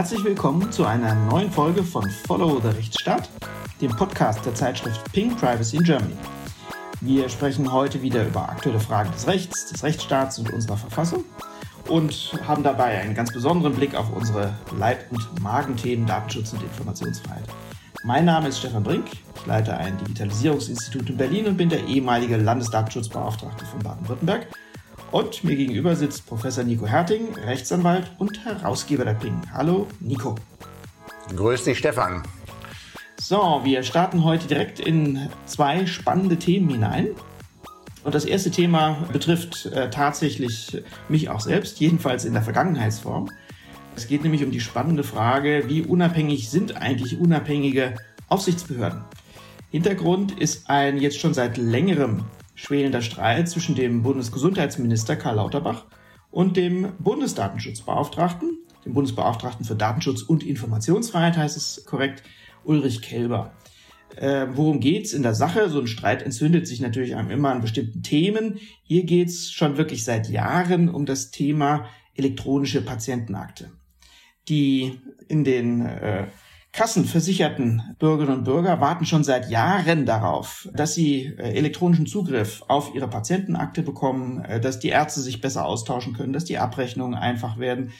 Herzlich willkommen zu einer neuen Folge von Follow the Rechtsstaat, dem Podcast der Zeitschrift Ping Privacy in Germany. Wir sprechen heute wieder über aktuelle Fragen des Rechts, des Rechtsstaats und unserer Verfassung und haben dabei einen ganz besonderen Blick auf unsere Leib- und Magenthemen Datenschutz und Informationsfreiheit. Mein Name ist Stefan Brink, ich leite ein Digitalisierungsinstitut in Berlin und bin der ehemalige Landesdatenschutzbeauftragte von Baden-Württemberg und mir gegenüber sitzt Professor Nico Herting, Rechtsanwalt und Herausgeber der Ping. Hallo, Nico. Grüß dich, Stefan. So, wir starten heute direkt in zwei spannende Themen hinein. Und das erste Thema betrifft äh, tatsächlich mich auch selbst, jedenfalls in der Vergangenheitsform. Es geht nämlich um die spannende Frage, wie unabhängig sind eigentlich unabhängige Aufsichtsbehörden? Hintergrund ist ein jetzt schon seit längerem schwelender Streit zwischen dem Bundesgesundheitsminister Karl Lauterbach und dem Bundesdatenschutzbeauftragten, dem Bundesbeauftragten für Datenschutz und Informationsfreiheit heißt es korrekt, Ulrich Kelber. Äh, worum geht's in der Sache? So ein Streit entzündet sich natürlich immer an bestimmten Themen. Hier geht's schon wirklich seit Jahren um das Thema elektronische Patientenakte, die in den äh, kassenversicherten Bürgerinnen und Bürger warten schon seit Jahren darauf, dass sie äh, elektronischen Zugriff auf ihre Patientenakte bekommen, äh, dass die Ärzte sich besser austauschen können, dass die Abrechnungen einfach werden,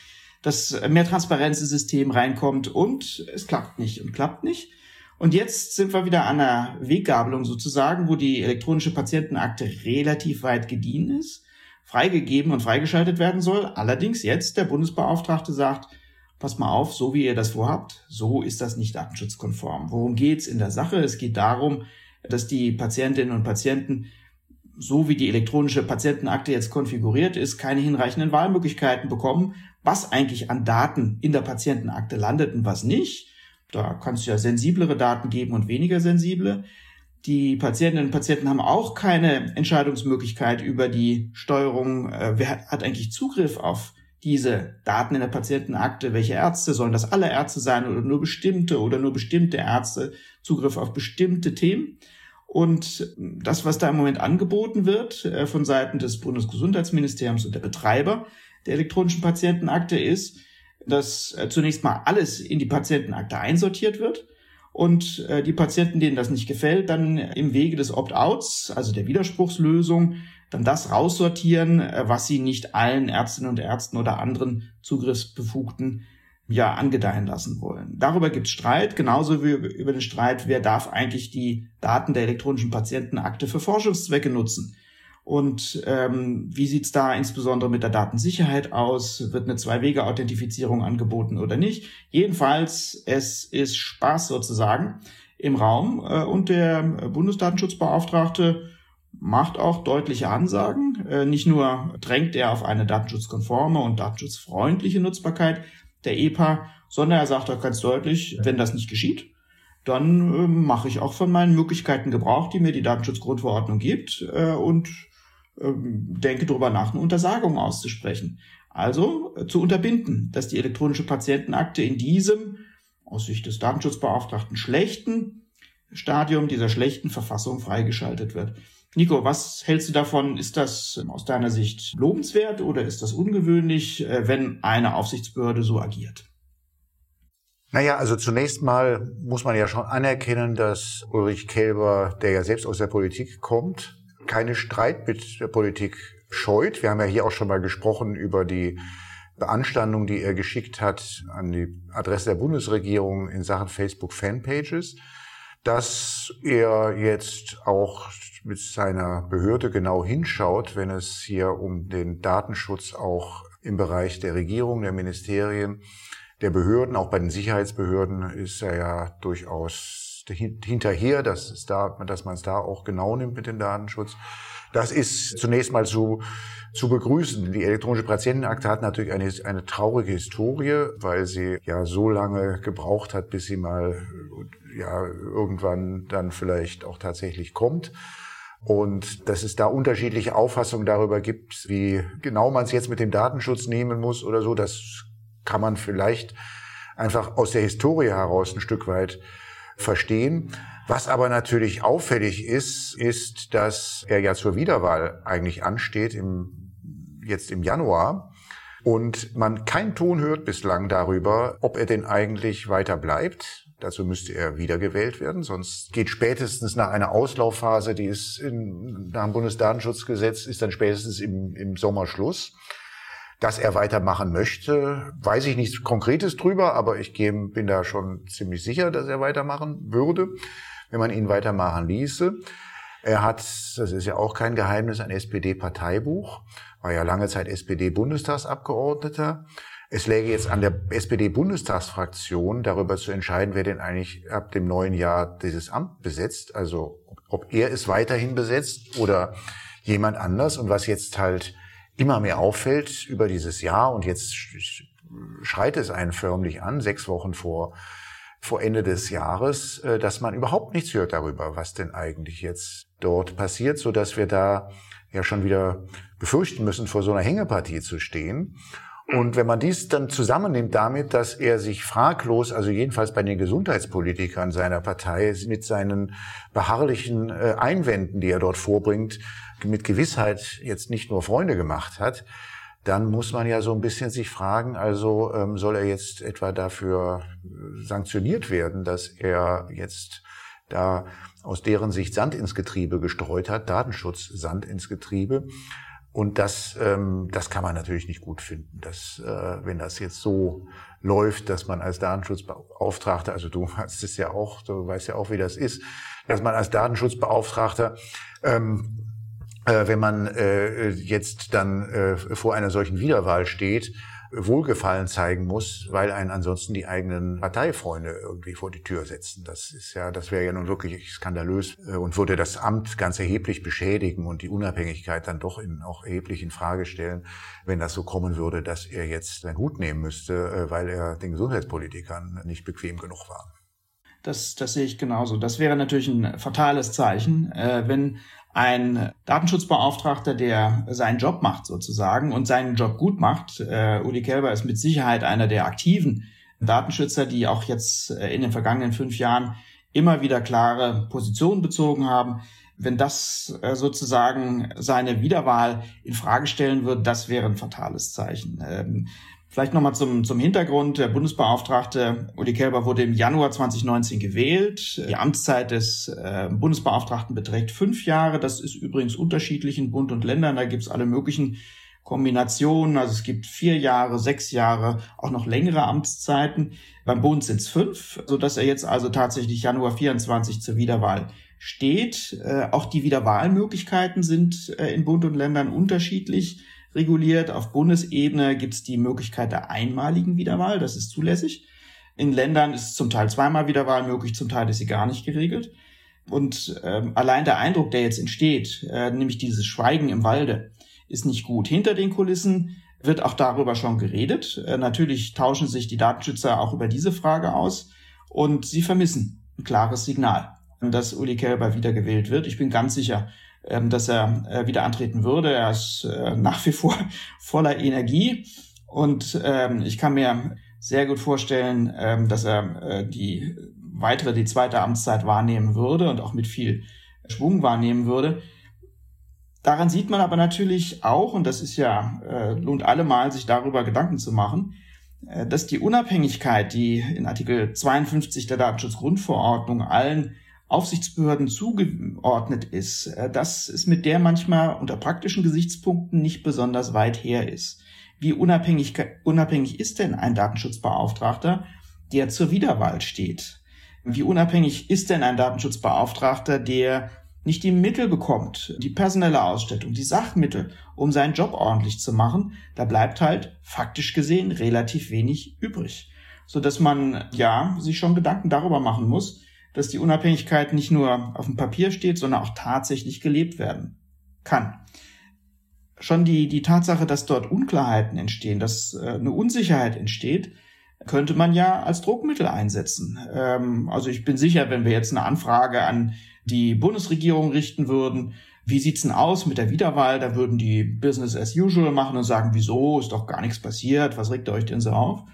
dass mehr Transparenz ins System reinkommt und es klappt nicht und klappt nicht. Und jetzt sind wir wieder an einer Weggabelung sozusagen, wo die elektronische Patientenakte relativ weit gediehen ist, freigegeben und freigeschaltet werden soll. Allerdings jetzt der Bundesbeauftragte sagt, pass mal auf, so wie ihr das vorhabt, so ist das nicht datenschutzkonform. Worum geht's in der Sache? Es geht darum, dass die Patientinnen und Patienten, so wie die elektronische Patientenakte jetzt konfiguriert ist, keine hinreichenden Wahlmöglichkeiten bekommen, was eigentlich an Daten in der Patientenakte landet und was nicht. Da kann es ja sensiblere Daten geben und weniger sensible. Die Patientinnen und Patienten haben auch keine Entscheidungsmöglichkeit über die Steuerung, äh, wer hat eigentlich Zugriff auf diese Daten in der Patientenakte, welche Ärzte, sollen das alle Ärzte sein oder nur bestimmte oder nur bestimmte Ärzte, Zugriff auf bestimmte Themen. Und das, was da im Moment angeboten wird äh, von Seiten des Bundesgesundheitsministeriums und der Betreiber der elektronischen Patientenakte ist, dass äh, zunächst mal alles in die Patientenakte einsortiert wird und äh, die Patienten, denen das nicht gefällt, dann im Wege des Opt-outs, also der Widerspruchslösung, dann das raussortieren, äh, was sie nicht allen Ärztinnen und Ärzten oder anderen Zugriffsbefugten ja angedeihen lassen wollen. Darüber gibt es Streit, genauso wie über den Streit, wer darf eigentlich die Daten der elektronischen Patientenakte für Forschungszwecke nutzen. Und ähm, wie sieht's da insbesondere mit der Datensicherheit aus? Wird eine Zwei-Wege-Authentifizierung angeboten oder nicht? Jedenfalls, es ist Spaß sozusagen im Raum äh, und der Bundesdatenschutzbeauftragte macht auch deutliche Ansagen. Äh, nicht nur drängt er auf eine datenschutzkonforme und datenschutzfreundliche Nutzbarkeit der EPA, sondern er sagt auch ganz deutlich, wenn das nicht geschieht, dann äh, mache ich auch von meinen Möglichkeiten Gebrauch, die mir die Datenschutzgrundverordnung gibt äh, und ähm, denke darüber nach, eine Untersagung auszusprechen. Also zu unterbinden, dass die elektronische Patientenakte in diesem aus Sicht des Datenschutzbeauftragten schlechten Stadium dieser schlechten Verfassung freigeschaltet wird. Nico, was hältst du davon? Ist das aus deiner Sicht lobenswert oder ist das ungewöhnlich, äh, wenn eine Aufsichtsbehörde so agiert? Naja, also zunächst mal muss man ja schon anerkennen, dass Ulrich Kelber, der ja selbst aus der Politik kommt, keine Streit mit der Politik scheut. Wir haben ja hier auch schon mal gesprochen über die Beanstandung, die er geschickt hat an die Adresse der Bundesregierung in Sachen Facebook Fanpages dass er jetzt auch mit seiner Behörde genau hinschaut, wenn es hier um den Datenschutz auch im Bereich der Regierung, der Ministerien, der Behörden, auch bei den Sicherheitsbehörden ist er ja durchaus hinterher, dass, es da, dass man es da auch genau nimmt mit dem Datenschutz. Das ist zunächst mal zu, zu begrüßen. Die elektronische Patientenakte hat natürlich eine, eine traurige Historie, weil sie ja so lange gebraucht hat, bis sie mal ja irgendwann dann vielleicht auch tatsächlich kommt. Und dass es da unterschiedliche Auffassungen darüber gibt, wie genau man es jetzt mit dem Datenschutz nehmen muss oder so, das kann man vielleicht einfach aus der Historie heraus ein Stück weit verstehen. Was aber natürlich auffällig ist, ist, dass er ja zur Wiederwahl eigentlich ansteht im, jetzt im Januar Und man keinen Ton hört bislang darüber, ob er denn eigentlich weiter bleibt. Dazu müsste er wiedergewählt werden, sonst geht spätestens nach einer Auslaufphase, die ist in, nach dem Bundesdatenschutzgesetz, ist dann spätestens im, im Sommer Schluss. Dass er weitermachen möchte, weiß ich nichts Konkretes drüber, aber ich bin da schon ziemlich sicher, dass er weitermachen würde, wenn man ihn weitermachen ließe. Er hat, das ist ja auch kein Geheimnis, ein SPD-Parteibuch, war ja lange Zeit SPD-Bundestagsabgeordneter. Es läge jetzt an der SPD-Bundestagsfraktion, darüber zu entscheiden, wer denn eigentlich ab dem neuen Jahr dieses Amt besetzt. Also ob er es weiterhin besetzt oder jemand anders. Und was jetzt halt immer mehr auffällt über dieses Jahr und jetzt schreit es einen förmlich an, sechs Wochen vor vor Ende des Jahres, äh, dass man überhaupt nichts hört darüber, was denn eigentlich jetzt dort passiert, so dass wir da ja schon wieder befürchten müssen, vor so einer Hängepartie zu stehen. Und wenn man dies dann zusammennimmt damit, dass er sich fraglos, also jedenfalls bei den Gesundheitspolitikern seiner Partei, mit seinen beharrlichen äh, Einwänden, die er dort vorbringt, mit Gewissheit jetzt nicht nur Freunde gemacht hat, dann muss man ja so ein bisschen sich fragen, also ähm, soll er jetzt etwa dafür äh, sanktioniert werden, dass er jetzt da aus deren Sicht Sand ins Getriebe gestreut hat, Datenschutz Sand ins Getriebe. Und das, ähm, das kann man natürlich nicht gut finden, dass, äh, wenn das jetzt so läuft, dass man als Datenschutzbeauftragter, also du hast es ja auch, du weißt ja auch, wie das ist, dass man als Datenschutzbeauftragter ähm, äh, wenn man äh, jetzt dann äh, vor einer solchen Wiederwahl steht, Wohlgefallen zeigen muss, weil einen ansonsten die eigenen Parteifreunde irgendwie vor die Tür setzen. Das ist ja, das wäre ja nun wirklich skandalös äh, und würde das Amt ganz erheblich beschädigen und die Unabhängigkeit dann doch in, auch erheblich in Frage stellen, wenn das so kommen würde, dass er jetzt seinen Hut nehmen müsste, äh, weil er den Gesundheitspolitikern nicht bequem genug war. Das, das sehe ich genauso. Das wäre natürlich ein fatales Zeichen, äh, wenn ein Datenschutzbeauftragter, der seinen Job macht sozusagen und seinen Job gut macht. Äh, Uli Kelber ist mit Sicherheit einer der aktiven Datenschützer, die auch jetzt äh, in den vergangenen fünf Jahren immer wieder klare Positionen bezogen haben. Wenn das äh, sozusagen seine Wiederwahl in Frage stellen wird, das wäre ein fatales Zeichen. Ähm, Vielleicht nochmal zum, zum Hintergrund. Der Bundesbeauftragte Uli Kelber wurde im Januar 2019 gewählt. Die Amtszeit des äh, Bundesbeauftragten beträgt fünf Jahre. Das ist übrigens unterschiedlich in Bund und Ländern. Da gibt's alle möglichen Kombinationen. Also es gibt vier Jahre, sechs Jahre, auch noch längere Amtszeiten. Beim Bund sind's fünf, sodass er jetzt also tatsächlich Januar 24 zur Wiederwahl steht. Äh, auch die Wiederwahlmöglichkeiten sind äh, in Bund und Ländern unterschiedlich reguliert. Auf Bundesebene gibt es die Möglichkeit der einmaligen Wiederwahl, das ist zulässig. In Ländern ist zum Teil zweimal Wiederwahl möglich, zum Teil ist sie gar nicht geregelt. Und ähm, allein der Eindruck, der jetzt entsteht, äh, nämlich dieses Schweigen im Walde, ist nicht gut. Hinter den Kulissen wird auch darüber schon geredet. Äh, natürlich tauschen sich die Datenschützer auch über diese Frage aus und sie vermissen ein klares Signal, dass Uli Kelber wiedergewählt wird. Ich bin ganz sicher, ähm, dass er äh, wieder antreten würde. Er ist äh, nach wie vor voller Energie und ähm, ich kann mir sehr gut vorstellen, ähm, dass er äh, die weitere, die zweite Amtszeit wahrnehmen würde und auch mit viel Schwung wahrnehmen würde. Daran sieht man aber natürlich auch, und das ist ja, äh, lohnt allemal, sich darüber Gedanken zu machen, äh, dass die Unabhängigkeit, die in Artikel 52 der Datenschutzgrundverordnung allen Aufsichtsbehörden zugeordnet ist, äh, dass es mit der manchmal unter praktischen Gesichtspunkten nicht besonders weit her ist. Wie unabhängig, unabhängig ist denn ein Datenschutzbeauftragter, der zur Wiederwahl steht? Wie unabhängig ist denn ein Datenschutzbeauftragter, der nicht die Mittel bekommt, die personelle Ausstattung, die Sachmittel, um seinen Job ordentlich zu machen, da bleibt halt faktisch gesehen relativ wenig übrig. So dass man, ja, sich schon Gedanken darüber machen muss, dass die Unabhängigkeit nicht nur auf dem Papier steht, sondern auch tatsächlich gelebt werden kann. Schon die, die Tatsache, dass dort Unklarheiten entstehen, dass äh, eine Unsicherheit entsteht, könnte man ja als Druckmittel einsetzen. Ähm, also ich bin sicher, wenn wir jetzt eine Anfrage an die Bundesregierung richten würden, wie sieht's denn aus mit der Wiederwahl? Da würden die Business as usual machen und sagen, wieso, ist doch gar nichts passiert, was regt ihr euch denn so auf?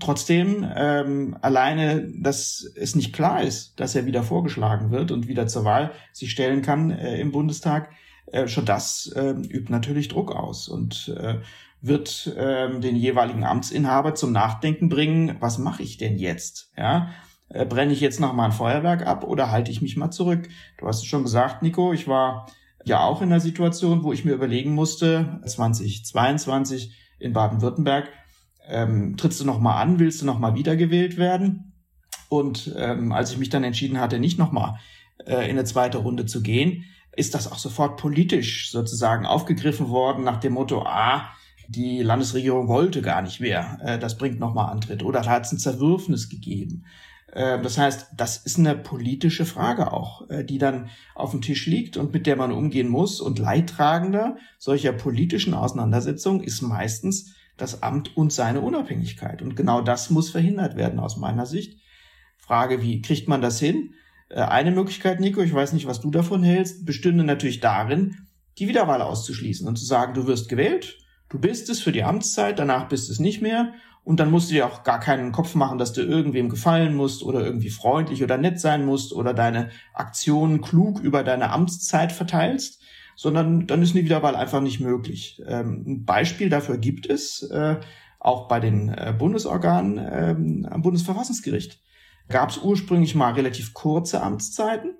Trotzdem, ähm, alleine, dass es nicht klar ist, dass er wieder vorgeschlagen wird und wieder zur Wahl sich stellen kann äh, im Bundestag, äh, schon das äh, übt natürlich Druck aus. Und äh, wird ähm, den jeweiligen Amtsinhaber zum Nachdenken bringen, was mache ich denn jetzt? Ja, äh, brenne ich jetzt noch mal ein Feuerwerk ab oder halte ich mich mal zurück? Du hast es schon gesagt, Nico, ich war ja auch in einer Situation, wo ich mir überlegen musste, 2022 in Baden-Württemberg, ähm, trittst du noch mal an, willst du noch mal wiedergewählt werden? Und ähm, als ich mich dann entschieden hatte, nicht noch mal äh, in eine zweite Runde zu gehen, ist das auch sofort politisch sozusagen aufgegriffen worden nach dem Motto, ah, die Landesregierung wollte gar nicht mehr, äh, das bringt nochmal Antritt. Oder da hat es ein Zerwürfnis gegeben. Äh, das heißt, das ist eine politische Frage auch, äh, die dann auf dem Tisch liegt und mit der man umgehen muss. Und Leidtragender solcher politischen Auseinandersetzungen ist meistens das Amt und seine Unabhängigkeit. Und genau das muss verhindert werden aus meiner Sicht. Frage, wie kriegt man das hin? Äh, eine Möglichkeit, Nico, ich weiß nicht, was du davon hältst, bestünde natürlich darin, die Wiederwahl auszuschließen und zu sagen, du wirst gewählt, du bist es für die Amtszeit, danach bist es nicht mehr und dann musst du dir auch gar keinen Kopf machen, dass du irgendwem gefallen musst oder irgendwie freundlich oder nett sein musst oder deine Aktionen klug über deine Amtszeit verteilst, sondern dann ist eine Wiederwahl einfach nicht möglich. Ähm, ein Beispiel dafür gibt es äh, auch bei den äh, Bundesorganen ähm, am Bundesverfassungsgericht gab es ursprünglich mal relativ kurze Amtszeiten.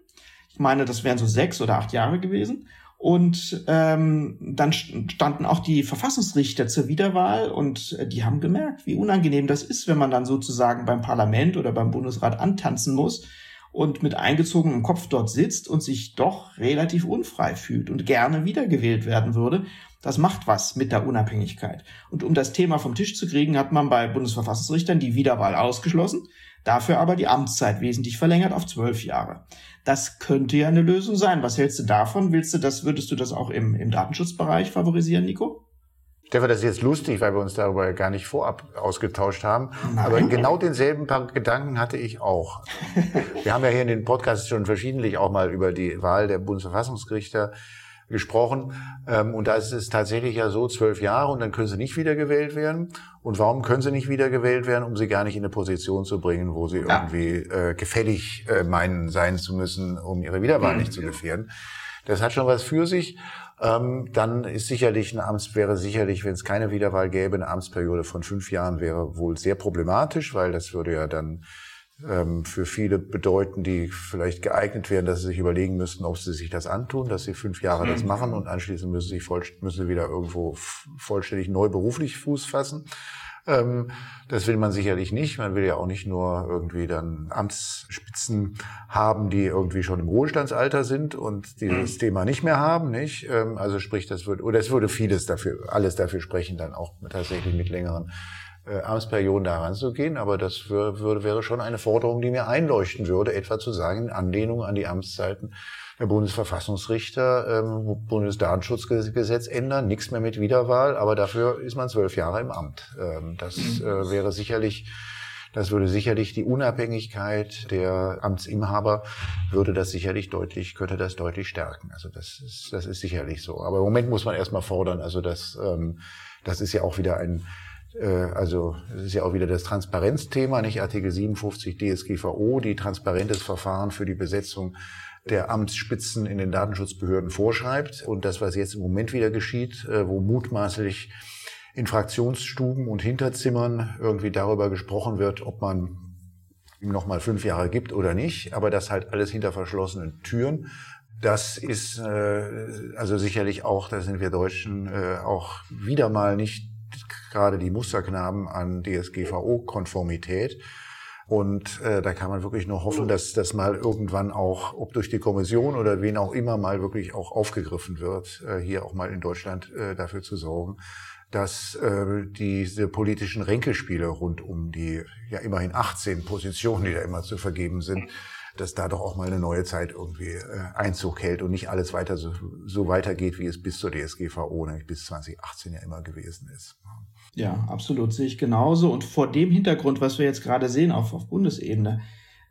Ich meine, das wären so sechs oder acht Jahre gewesen. Und ähm, dann standen auch die Verfassungsrichter zur Wiederwahl und äh, die haben gemerkt, wie unangenehm das ist, wenn man dann sozusagen beim Parlament oder beim Bundesrat antanzen muss und mit eingezogenem Kopf dort sitzt und sich doch relativ unfrei fühlt und gerne wiedergewählt werden würde. Das macht was mit der Unabhängigkeit. Und um das Thema vom Tisch zu kriegen, hat man bei Bundesverfassungsrichtern die Wiederwahl ausgeschlossen. Dafür aber die Amtszeit wesentlich verlängert auf zwölf Jahre. Das könnte ja eine Lösung sein. Was hältst du davon? Willst du das, würdest du das auch im, im Datenschutzbereich favorisieren, Nico? Stefan, das ist jetzt lustig, weil wir uns darüber gar nicht vorab ausgetauscht haben. Nein. Aber genau denselben Gedanken hatte ich auch. wir haben ja hier in den Podcasts schon verschiedentlich auch mal über die Wahl der Bundesverfassungsrichter gesprochen. Ähm, und da ist es tatsächlich ja so, zwölf Jahre und dann können sie nicht wiedergewählt werden. Und warum können sie nicht wiedergewählt werden? Um sie gar nicht in eine Position zu bringen, wo sie ja. irgendwie äh, gefällig äh, meinen sein zu müssen, um ihre Wiederwahl mhm. nicht zu gefährden. Das hat schon was für sich. Ähm, dann ist sicherlich eine Amts wäre sicherlich, wenn es keine Wiederwahl gäbe, eine Amtsperiode von fünf Jahren wäre wohl sehr problematisch, weil das würde ja dann ähm, für viele bedeuten, die vielleicht geeignet wären, dass sie sich überlegen müssten, ob sie sich das antun, dass sie fünf Jahre das mhm. machen und anschließend müssen sie, voll, müssen sie wieder irgendwo vollständig neu beruflich Fuß fassen. Ähm, das will man sicherlich nicht. Man will ja auch nicht nur irgendwie dann Amtsspitzen haben, die irgendwie schon im Ruhestandsalter sind und dieses mhm. Thema nicht mehr haben, nicht? Ähm, also sprich, das würde, oder es würde vieles dafür, alles dafür sprechen, dann auch tatsächlich mit längeren äh, Amtsperioden da ranzugehen, aber das würde, wäre schon eine Forderung, die mir einleuchten würde, etwa zu sagen, in Anlehnung an die Amtszeiten der Bundesverfassungsrichter, ähm, Bundesdatenschutzgesetz ändern, nichts mehr mit Wiederwahl, aber dafür ist man zwölf Jahre im Amt. Ähm, das äh, wäre sicherlich das würde sicherlich die Unabhängigkeit der Amtsinhaber würde das sicherlich deutlich, könnte das deutlich stärken. Also das ist, das ist sicherlich so. Aber im Moment muss man erstmal fordern, also das, ähm, das ist ja auch wieder ein, also es ist ja auch wieder das Transparenzthema, nicht Artikel 57 DSGVO, die transparentes Verfahren für die Besetzung der Amtsspitzen in den Datenschutzbehörden vorschreibt. Und das, was jetzt im Moment wieder geschieht, äh, wo mutmaßlich in Fraktionsstuben und Hinterzimmern irgendwie darüber gesprochen wird, ob man ihm noch mal fünf Jahre gibt oder nicht, aber das halt alles hinter verschlossenen Türen. Das ist äh, also sicherlich auch, da sind wir Deutschen äh, auch wieder mal nicht gerade die Musterknaben an DSGVO-Konformität. Und äh, da kann man wirklich nur hoffen, dass das mal irgendwann auch, ob durch die Kommission oder wen auch immer, mal wirklich auch aufgegriffen wird, äh, hier auch mal in Deutschland äh, dafür zu sorgen, dass äh, diese politischen Ränkespiele rund um die ja immerhin 18 Positionen, die da immer zu vergeben sind, dass da doch auch mal eine neue Zeit irgendwie äh, Einzug hält und nicht alles weiter so, so weitergeht, wie es bis zur DSGVO, nämlich bis 2018 ja immer gewesen ist. Ja, absolut, sehe ich genauso. Und vor dem Hintergrund, was wir jetzt gerade sehen auf, auf Bundesebene,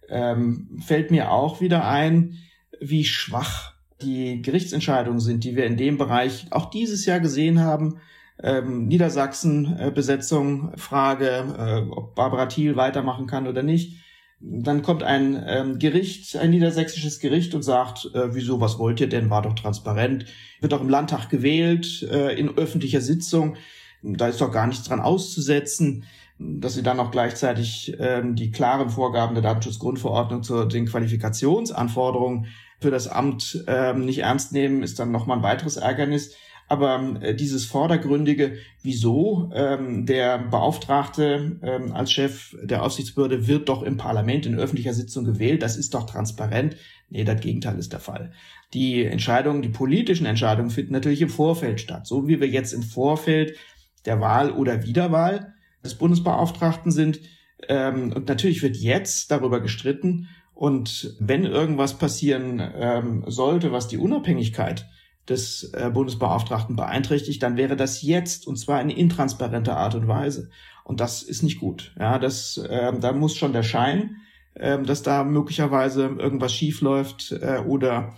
ähm, fällt mir auch wieder ein, wie schwach die Gerichtsentscheidungen sind, die wir in dem Bereich auch dieses Jahr gesehen haben. Ähm, Niedersachsen, äh, Frage, äh, ob Barbara Thiel weitermachen kann oder nicht. Dann kommt ein ähm, Gericht, ein niedersächsisches Gericht und sagt, äh, wieso, was wollt ihr denn, war doch transparent, wird auch im Landtag gewählt, äh, in öffentlicher Sitzung. Da ist doch gar nichts dran auszusetzen, dass sie dann auch gleichzeitig ähm, die klaren Vorgaben der Datenschutzgrundverordnung zu den Qualifikationsanforderungen für das Amt ähm, nicht ernst nehmen, ist dann nochmal ein weiteres Ärgernis. Aber äh, dieses Vordergründige, wieso ähm, der Beauftragte ähm, als Chef der Aufsichtsbehörde wird doch im Parlament in öffentlicher Sitzung gewählt, das ist doch transparent. Nee, das Gegenteil ist der Fall. Die Entscheidungen, die politischen Entscheidungen finden natürlich im Vorfeld statt. So wie wir jetzt im Vorfeld der Wahl oder Wiederwahl des Bundesbeauftragten sind. Ähm, und natürlich wird jetzt darüber gestritten. Und wenn irgendwas passieren ähm, sollte, was die Unabhängigkeit des äh, Bundesbeauftragten beeinträchtigt, dann wäre das jetzt und zwar in intransparenter Art und Weise. Und das ist nicht gut. Ja, das, äh, da muss schon der Schein, äh, dass da möglicherweise irgendwas schiefläuft äh, oder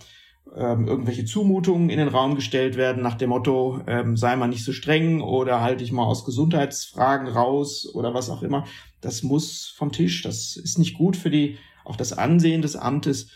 ähm, irgendwelche Zumutungen in den Raum gestellt werden nach dem Motto, ähm, sei mal nicht so streng oder halte ich mal aus Gesundheitsfragen raus oder was auch immer. Das muss vom Tisch. Das ist nicht gut für die, auch das Ansehen des Amtes.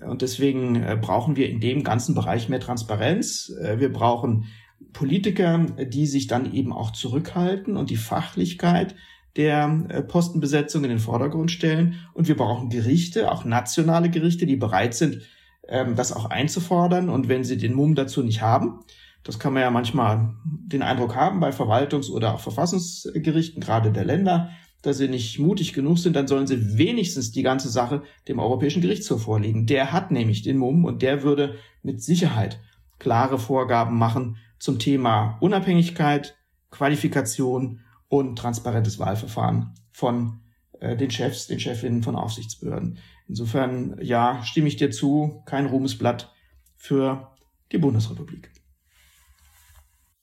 Und deswegen äh, brauchen wir in dem ganzen Bereich mehr Transparenz. Äh, wir brauchen Politiker, die sich dann eben auch zurückhalten und die Fachlichkeit der äh, Postenbesetzung in den Vordergrund stellen. Und wir brauchen Gerichte, auch nationale Gerichte, die bereit sind, ähm, das auch einzufordern. Und wenn sie den Mumm dazu nicht haben, das kann man ja manchmal den Eindruck haben bei Verwaltungs- oder auch Verfassungsgerichten, gerade der Länder, dass sie nicht mutig genug sind, dann sollen sie wenigstens die ganze Sache dem Europäischen Gerichtshof vorlegen. Der hat nämlich den Mumm und der würde mit Sicherheit klare Vorgaben machen zum Thema Unabhängigkeit, Qualifikation und transparentes Wahlverfahren von äh, den Chefs, den Chefinnen von Aufsichtsbehörden. Insofern, ja, stimme ich dir zu, kein Ruhmesblatt für die Bundesrepublik.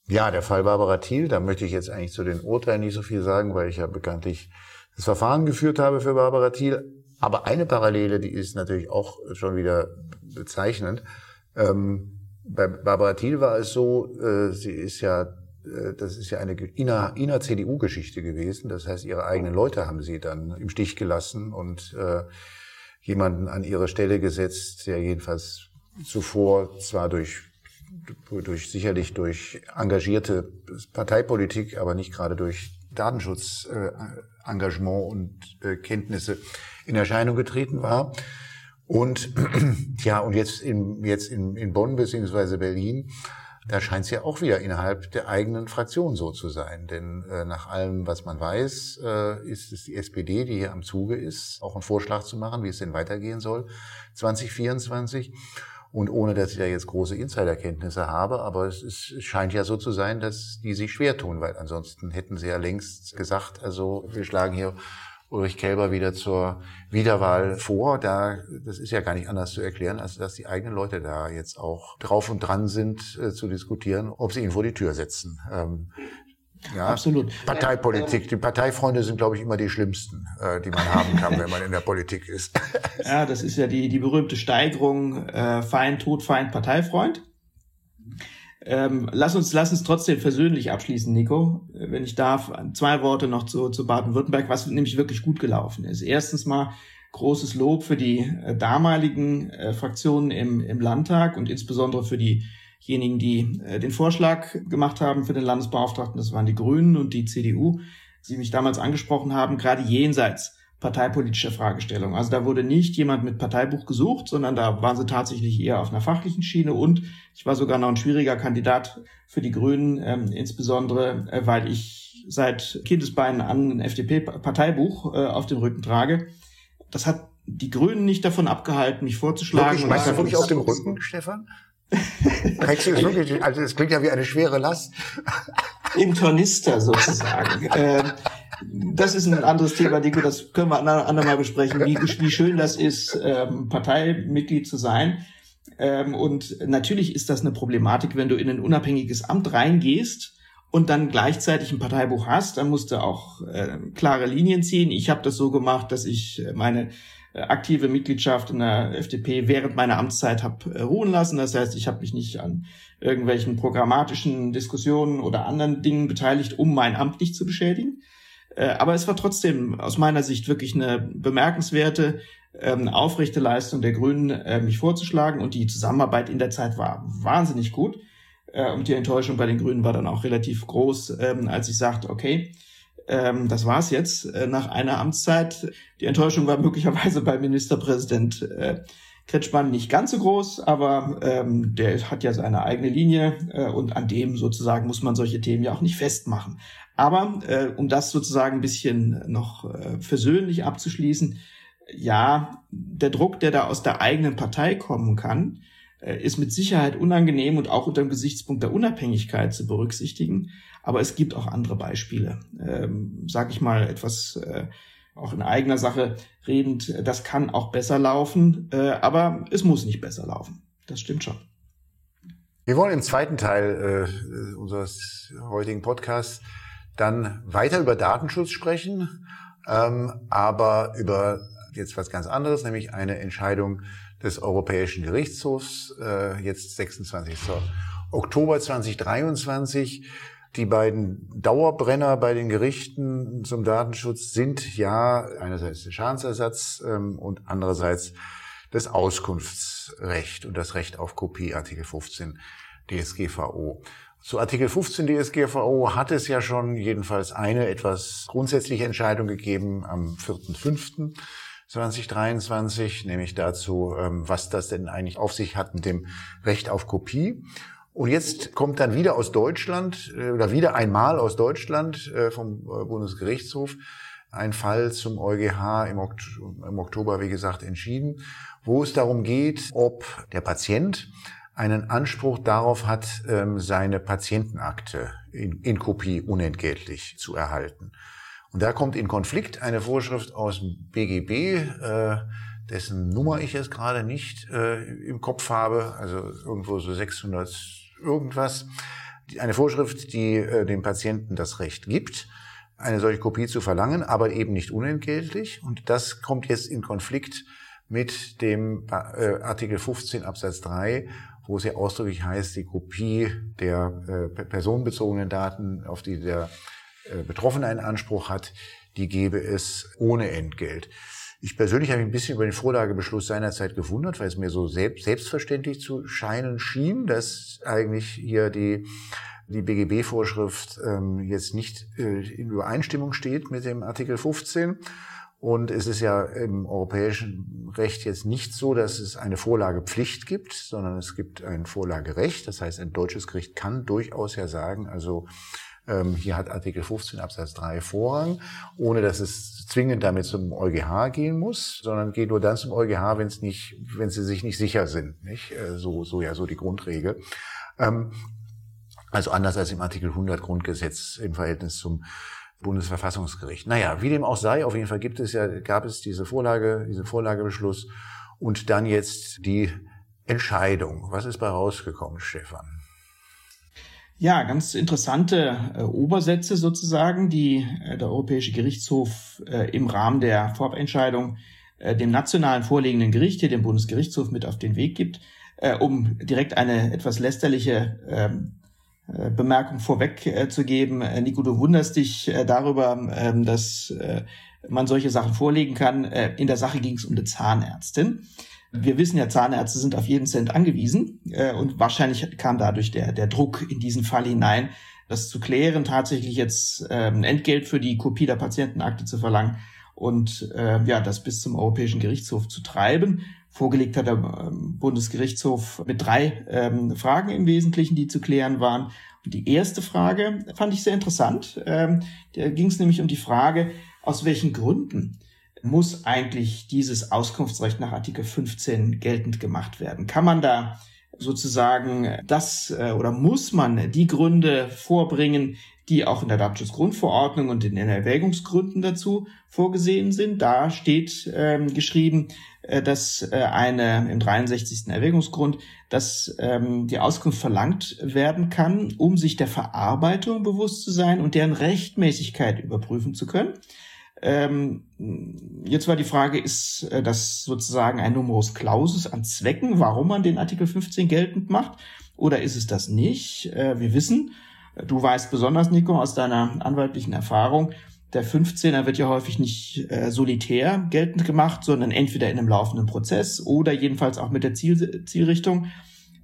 Ja, der Fall Barbara Thiel, da möchte ich jetzt eigentlich zu den Urteilen nicht so viel sagen, weil ich ja bekanntlich das Verfahren geführt habe für Barbara Thiel. Aber eine Parallele, die ist natürlich auch schon wieder bezeichnend. Ähm, bei Barbara Thiel war es so, äh, sie ist ja, äh, das ist ja eine inner, inner CDU-Geschichte gewesen. Das heißt, ihre eigenen Leute haben sie dann im Stich gelassen und äh, jemanden an ihre Stelle gesetzt, der jedenfalls zuvor zwar durch durch sicherlich durch engagierte Parteipolitik, aber nicht gerade durch Datenschutzengagement äh, und äh, Kenntnisse in Erscheinung getreten war. Und ja, und jetzt in, jetzt in, in Bonn beziehungsweise Berlin, da scheint es ja auch wieder innerhalb der eigenen Fraktion so zu sein. Denn äh, nach allem, was man weiß, äh, ist es die SPD, die hier am Zuge ist, auch einen Vorschlag zu machen, wie es denn weitergehen soll 2024. Und ohne, dass ich da jetzt große Insiderkenntnisse habe, aber es, ist, es scheint ja so zu sein, dass die sich schwer tun, weil ansonsten hätten sie ja längst gesagt, also wir schlagen hier Ulrich Kelber wieder zur Wiederwahl vor. Da, das ist ja gar nicht anders zu erklären, als dass die eigenen Leute da jetzt auch drauf und dran sind, äh, zu diskutieren, ob sie ihn vor die Tür setzen. Ähm, ja, Absolut. Parteipolitik. Die Parteifreunde sind, glaube ich, immer die schlimmsten, äh, die man haben kann, wenn man in der Politik ist. Ja, das ist ja die, die berühmte Steigerung äh, Feind, Tod, Feind, Parteifreund. Ähm, lass uns, lass uns trotzdem versöhnlich abschließen, Nico, wenn ich darf. Zwei Worte noch zu, zu Baden-Württemberg, was nämlich wirklich gut gelaufen ist. Erstens mal großes Lob für die äh, damaligen äh, Fraktionen im, im Landtag und insbesondere für die diejenigen, die äh, den Vorschlag gemacht haben für den Landesbeauftragten, das waren die Grünen und die CDU, die mich damals angesprochen haben, gerade jenseits parteipolitischer Fragestellungen. Also da wurde nicht jemand mit Parteibuch gesucht, sondern da waren sie tatsächlich eher auf einer fachlichen Schiene und ich war sogar noch ein schwieriger Kandidat für die Grünen, ähm, insbesondere äh, weil ich seit Kindesbeinen an ein FDP-Parteibuch äh, auf dem Rücken trage. Das hat die Grünen nicht davon abgehalten, mich vorzuschlagen. Wirklich, meinst du wirklich auf dem Rücken, Stefan? Du das wirklich? Also das klingt ja wie eine schwere Last. Im Tornister sozusagen. äh, das ist ein anderes Thema, Nico, das können wir andermal besprechen, wie, wie schön das ist, ähm, Parteimitglied zu sein. Ähm, und natürlich ist das eine Problematik, wenn du in ein unabhängiges Amt reingehst und dann gleichzeitig ein Parteibuch hast, dann musst du auch äh, klare Linien ziehen. Ich habe das so gemacht, dass ich meine aktive Mitgliedschaft in der FDP während meiner Amtszeit habe äh, ruhen lassen. Das heißt, ich habe mich nicht an irgendwelchen programmatischen Diskussionen oder anderen Dingen beteiligt, um mein Amt nicht zu beschädigen. Äh, aber es war trotzdem aus meiner Sicht wirklich eine bemerkenswerte, ähm, aufrechte Leistung der Grünen, mich vorzuschlagen. Und die Zusammenarbeit in der Zeit war wahnsinnig gut. Äh, und die Enttäuschung bei den Grünen war dann auch relativ groß, ähm, als ich sagte, okay, ähm, das war's jetzt äh, nach einer Amtszeit. Die Enttäuschung war möglicherweise bei Ministerpräsident äh, Kretschmann nicht ganz so groß, aber ähm, der hat ja seine eigene Linie äh, und an dem sozusagen muss man solche Themen ja auch nicht festmachen. Aber äh, um das sozusagen ein bisschen noch äh, versöhnlich abzuschließen, ja, der Druck, der da aus der eigenen Partei kommen kann, äh, ist mit Sicherheit unangenehm und auch unter dem Gesichtspunkt der Unabhängigkeit zu berücksichtigen. Aber es gibt auch andere Beispiele. Ähm, sag ich mal etwas äh, auch in eigener Sache redend, das kann auch besser laufen, äh, aber es muss nicht besser laufen. Das stimmt schon. Wir wollen im zweiten Teil äh, unseres heutigen Podcasts dann weiter über Datenschutz sprechen, ähm, aber über jetzt was ganz anderes, nämlich eine Entscheidung des Europäischen Gerichtshofs, äh, jetzt 26. Oktober 2023. Die beiden Dauerbrenner bei den Gerichten zum Datenschutz sind ja einerseits der Schadensersatz ähm, und andererseits das Auskunftsrecht und das Recht auf Kopie, Artikel 15 DSGVO. Zu Artikel 15 DSGVO hat es ja schon jedenfalls eine etwas grundsätzliche Entscheidung gegeben am 4.5. 2023, nämlich dazu, ähm, was das denn eigentlich auf sich hat mit dem Recht auf Kopie. Und jetzt kommt dann wieder aus Deutschland äh, oder wieder einmal aus Deutschland äh, vom äh, Bundesgerichtshof ein Fall zum EuGH im, Oktober, wie gesagt, entschieden, wo es darum geht, ob der Patient einen Anspruch darauf hat, ähm, seine Patientenakte in Kopie unentgeltlich zu erhalten. Und da kommt in Konflikt eine Vorschrift aus dem BGB, dessen Nummer ich jetzt gerade nicht im Kopf habe, also irgendwo so 600 irgendwas. Eine Vorschrift, die äh, dem Patienten das Recht gibt, eine solche Kopie zu verlangen, aber eben nicht unentgeltlich. Und das kommt jetzt in Konflikt mit dem äh, Artikel 15 Absatz 3, wo es ja ausdrücklich heißt, die Kopie der äh, personenbezogenen Daten, auf die der äh, Betroffene einen Anspruch hat, die gäbe es ohne Entgelt. Ich persönlich habe mich ein bisschen über den Vorlagebeschluss seinerzeit gewundert, weil es mir so selbst, selbstverständlich zu scheinen schien, dass eigentlich hier die die BGB-Vorschrift ähm, jetzt nicht äh, in Übereinstimmung steht mit dem Artikel 15. Und es ist ja im europäischen Recht jetzt nicht so, dass es eine Vorlagepflicht gibt, sondern es gibt ein Vorlagerecht. Das heißt, ein deutsches Gericht kann durchaus ja sagen, also ähm, hier hat Artikel 15 Absatz 3 Vorrang, ohne dass es zwingend damit zum EuGH gehen muss, sondern geht nur dann zum EuGH, wenn es nicht, wenn sie sich nicht sicher sind. Nicht? Äh, so, so ja so die Grundregel. Ähm, also anders als im Artikel 100 Grundgesetz im Verhältnis zum Bundesverfassungsgericht. Naja, wie dem auch sei, auf jeden Fall gibt es ja, gab es diese Vorlage, diesen Vorlagebeschluss und dann jetzt die Entscheidung. Was ist bei rausgekommen, Stefan? Ja, ganz interessante äh, Obersätze sozusagen, die äh, der Europäische Gerichtshof äh, im Rahmen der Vorabentscheidung äh, dem nationalen vorliegenden Gericht, hier dem Bundesgerichtshof, mit auf den Weg gibt, äh, um direkt eine etwas lästerliche ähm, äh, Bemerkung vorweg zu geben. Nico, du wunderst dich darüber, ähm, dass man solche Sachen vorlegen kann. in der Sache ging es um eine Zahnärztin. Wir wissen ja, Zahnärzte sind auf jeden Cent angewiesen äh, und wahrscheinlich kam dadurch der, der Druck in diesen Fall hinein, das zu klären, tatsächlich jetzt ähm, Entgelt für die Kopie der Patientenakte zu verlangen und äh, ja, das bis zum Europäischen Gerichtshof zu treiben. Vorgelegt hat der ähm, Bundesgerichtshof mit drei ähm, Fragen im Wesentlichen, die zu klären waren. Und die erste Frage fand ich sehr interessant. Ähm, da ging es nämlich um die Frage, aus welchen Gründen muss eigentlich dieses Auskunftsrecht nach Artikel 15 geltend gemacht werden? Kann man da sozusagen das äh, oder muss man die Gründe vorbringen, die auch in der Datenschutzgrundverordnung und in den Erwägungsgründen dazu vorgesehen sind. Da steht ähm, geschrieben, äh, dass äh, eine im 63. Erwägungsgrund, dass ähm, die Auskunft verlangt werden kann, um sich der Verarbeitung bewusst zu sein und deren Rechtmäßigkeit überprüfen zu können. Ähm, jetzt war die Frage, ist äh, das sozusagen ein Numerus Clausus an Zwecken, warum man den Artikel 15 geltend macht? Oder ist es das nicht? Äh, wir wissen, du weißt besonders, Nico, aus deiner anwaltlichen Erfahrung, der 15er wird ja häufig nicht äh, solitär geltend gemacht, sondern entweder in einem laufenden Prozess oder jedenfalls auch mit der Ziel Zielrichtung,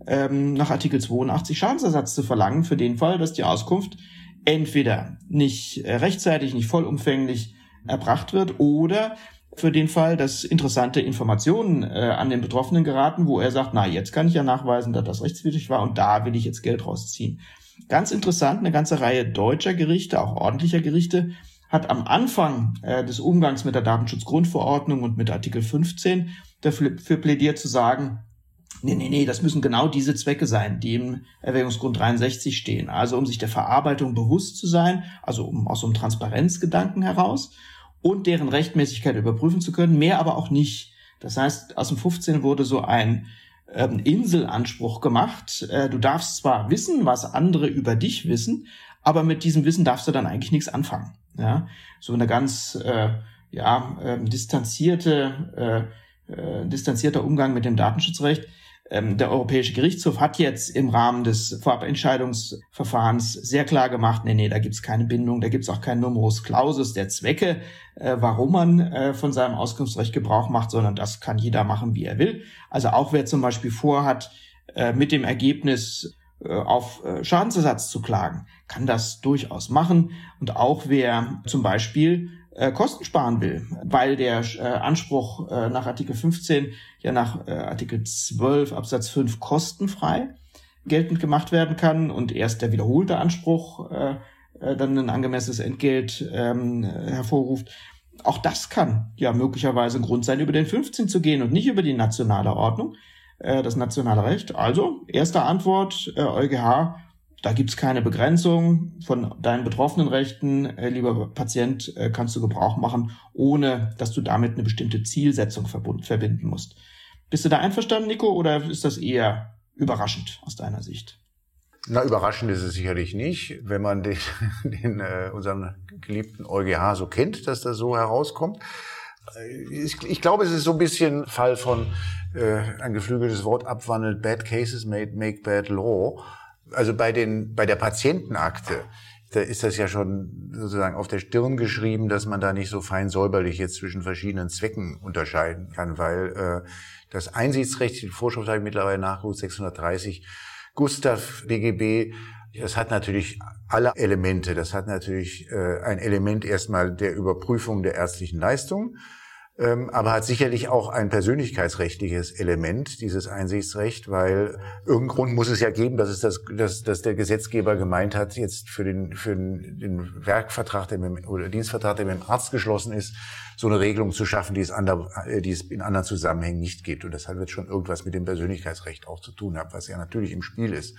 ähm, nach Artikel 82 Schadensersatz zu verlangen für den Fall, dass die Auskunft entweder nicht äh, rechtzeitig, nicht vollumfänglich erbracht wird oder für den Fall, dass interessante Informationen äh, an den Betroffenen geraten, wo er sagt, na, jetzt kann ich ja nachweisen, dass das rechtswidrig war und da will ich jetzt Geld rausziehen. Ganz interessant, eine ganze Reihe deutscher Gerichte, auch ordentlicher Gerichte, hat am Anfang äh, des Umgangs mit der Datenschutzgrundverordnung und mit Artikel 15 dafür plädiert zu sagen, nee, nee, nee, das müssen genau diese Zwecke sein, die im Erwägungsgrund 63 stehen. Also um sich der Verarbeitung bewusst zu sein, also um aus so einem Transparenzgedanken heraus und deren Rechtmäßigkeit überprüfen zu können, mehr aber auch nicht. Das heißt, aus dem 15 wurde so ein ähm, Inselanspruch gemacht. Äh, du darfst zwar wissen, was andere über dich wissen, aber mit diesem Wissen darfst du dann eigentlich nichts anfangen. Ja, so eine ganz äh, ja äh, distanzierte äh, äh, distanzierter Umgang mit dem Datenschutzrecht der Europäische Gerichtshof hat jetzt im Rahmen des Vorabentscheidungsverfahrens sehr klar gemacht, nee, nee, da gibt's keine Bindung, da gibt's auch kein Numerus Clausus der Zwecke, äh, warum man äh, von seinem Auskunftsrecht Gebrauch macht, sondern das kann jeder machen, wie er will. Also auch wer zum Beispiel vorhat, äh, mit dem Ergebnis auf Schadensersatz zu klagen, kann das durchaus machen. Und auch wer zum Beispiel äh, Kosten sparen will, weil der äh, Anspruch äh, nach Artikel 15 ja nach äh, Artikel 12 Absatz 5 kostenfrei geltend gemacht werden kann und erst der wiederholte Anspruch äh, äh, dann ein angemessenes Entgelt ähm, hervorruft. Auch das kann ja möglicherweise ein Grund sein, über den 15 zu gehen und nicht über die nationale Ordnung, äh, das nationale Recht. Also, erste Antwort, äh, EuGH da gibt's keine Begrenzung von deinen betroffenen Rechten. Äh, lieber Patient, äh, kannst du Gebrauch machen, ohne dass du damit eine bestimmte Zielsetzung verbinden musst. Bist du da einverstanden, Nico, oder ist das eher überraschend aus deiner Sicht? Na, überraschend ist es sicherlich nicht, wenn man den, den äh, unseren geliebten EuGH so kennt, dass das so herauskommt. Äh, ich, ich glaube, es ist so ein bisschen Fall von äh, ein geflügeltes Wort abwandelt, bad cases make, make bad law also bei den, bei der Patientenakte, da ist das ja schon sozusagen auf der Stirn geschrieben, dass man da nicht so fein säuberlich jetzt zwischen verschiedenen Zwecken unterscheiden kann, weil äh, das Einsichtsrecht, die Vorschrift habe ich mittlerweile nachgeholt, 630, Gustav BGB, das hat natürlich alle Elemente. Das hat natürlich äh, ein Element erstmal der Überprüfung der ärztlichen Leistung aber hat sicherlich auch ein persönlichkeitsrechtliches Element, dieses Einsichtsrecht, weil irgendeinen Grund muss es ja geben, dass es das, dass, dass der Gesetzgeber gemeint hat, jetzt für den, für den, Werkvertrag, der mit, oder Dienstvertrag, der mit dem Arzt geschlossen ist, so eine Regelung zu schaffen, die es, ander, die es in anderen Zusammenhängen nicht gibt. Und deshalb wird schon irgendwas mit dem Persönlichkeitsrecht auch zu tun haben, was ja natürlich im Spiel ist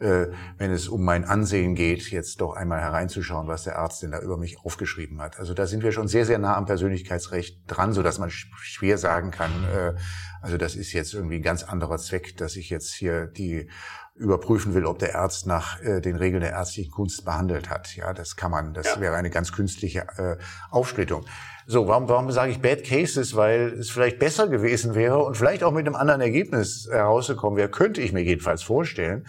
äh, wenn es um mein Ansehen geht, jetzt doch einmal hereinzuschauen, was der Arzt denn da über mich aufgeschrieben hat. Also da sind wir schon sehr, sehr nah am Persönlichkeitsrecht dran, so dass man schwer sagen kann, äh, also das ist jetzt irgendwie ein ganz anderer Zweck, dass ich jetzt hier die überprüfen will, ob der Arzt nach äh, den Regeln der ärztlichen Kunst behandelt hat. Ja, das kann man. Das ja. wäre eine ganz künstliche äh, Aufsplittung. So, warum, warum sage ich Bad Cases? Weil es vielleicht besser gewesen wäre und vielleicht auch mit einem anderen Ergebnis herausgekommen wäre, könnte ich mir jedenfalls vorstellen,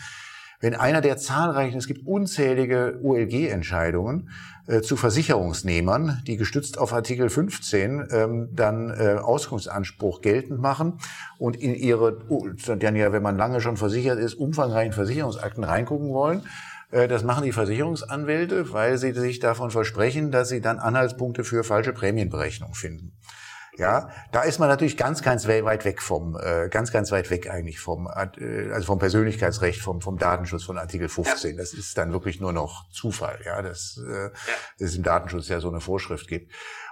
wenn einer der zahlreichen, es gibt unzählige ULG-Entscheidungen äh, zu Versicherungsnehmern, die gestützt auf Artikel 15 ähm, dann äh, Auskunftsanspruch geltend machen und in ihre, dann ja, wenn man lange schon versichert ist, umfangreichen Versicherungsakten reingucken wollen. Äh, das machen die Versicherungsanwälte, weil sie sich davon versprechen, dass sie dann Anhaltspunkte für falsche Prämienberechnung finden. Ja, da ist man natürlich ganz, ganz weit weg vom, äh, ganz, ganz weit weg eigentlich vom, äh, also vom Persönlichkeitsrecht, vom, vom Datenschutz von Artikel 15. Ja. Das ist dann wirklich nur noch Zufall, ja, dass, äh, ja. dass es im Datenschutz ja so eine Vorschrift gibt.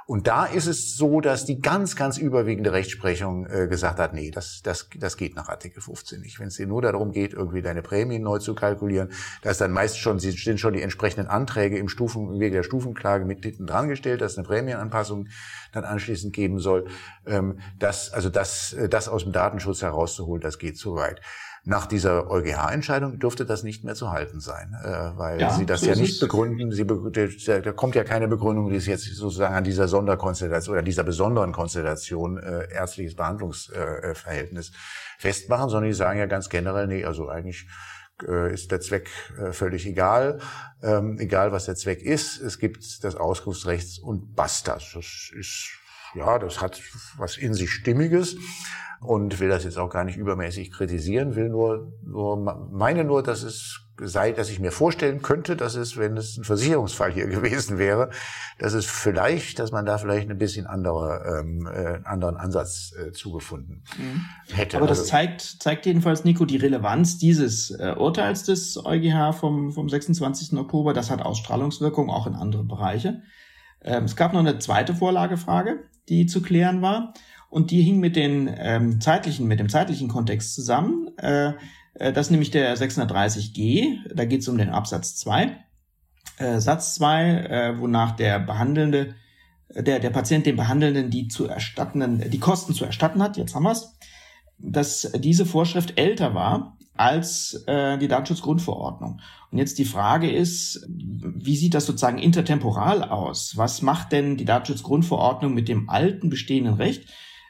Und da ist es so, dass die ganz, ganz überwiegende Rechtsprechung äh, gesagt hat, nee, das, das, das geht nach Artikel 15 nicht. Wenn es dir nur darum geht, irgendwie deine Prämien neu zu kalkulieren, da ist dann meist schon, sind schon die entsprechenden Anträge im Stufen, im Wege der Stufenklage mit hinten dran gestellt, dass eine Prämienanpassung dann anschließend geben soll. Ähm, das, also das, äh, das aus dem Datenschutz herauszuholen, das geht zu weit. Nach dieser EuGH-Entscheidung dürfte das nicht mehr zu halten sein, äh, weil ja, Sie das so ja nicht begründen. Sie, da kommt ja keine Begründung, die es jetzt sozusagen an dieser Sonderkonstellation oder dieser besonderen Konstellation äh, ärztliches Behandlungsverhältnis festmachen, sondern die sagen ja ganz generell, nee, also eigentlich äh, ist der Zweck äh, völlig egal, ähm, egal was der Zweck ist. Es gibt das Auskunftsrecht und basta. Das ist ja, das hat was in sich Stimmiges und will das jetzt auch gar nicht übermäßig kritisieren, will nur, nur meine nur, dass es sei, dass ich mir vorstellen könnte, dass es, wenn es ein Versicherungsfall hier gewesen wäre, dass es vielleicht, dass man da vielleicht ein bisschen andere, ähm, äh, anderen Ansatz äh, zugefunden mhm. hätte. Aber das also, zeigt, zeigt jedenfalls, Nico, die Relevanz dieses äh, Urteils des EuGH vom, vom 26. Oktober. Das hat Ausstrahlungswirkung auch in andere Bereiche. Ähm, es gab noch eine zweite Vorlagefrage, die zu klären war. Und die hing mit den ähm, zeitlichen, mit dem zeitlichen Kontext zusammen. Äh, äh, das ist nämlich der 630g, da geht es um den Absatz 2. Äh, Satz 2, äh, wonach der Behandelnde, der, der Patient dem Behandelnden die zu erstattenden, die Kosten zu erstatten hat, jetzt haben wir's, dass diese Vorschrift älter war als äh, die Datenschutzgrundverordnung. Und jetzt die Frage ist, wie sieht das sozusagen intertemporal aus? Was macht denn die Datenschutzgrundverordnung mit dem alten bestehenden Recht?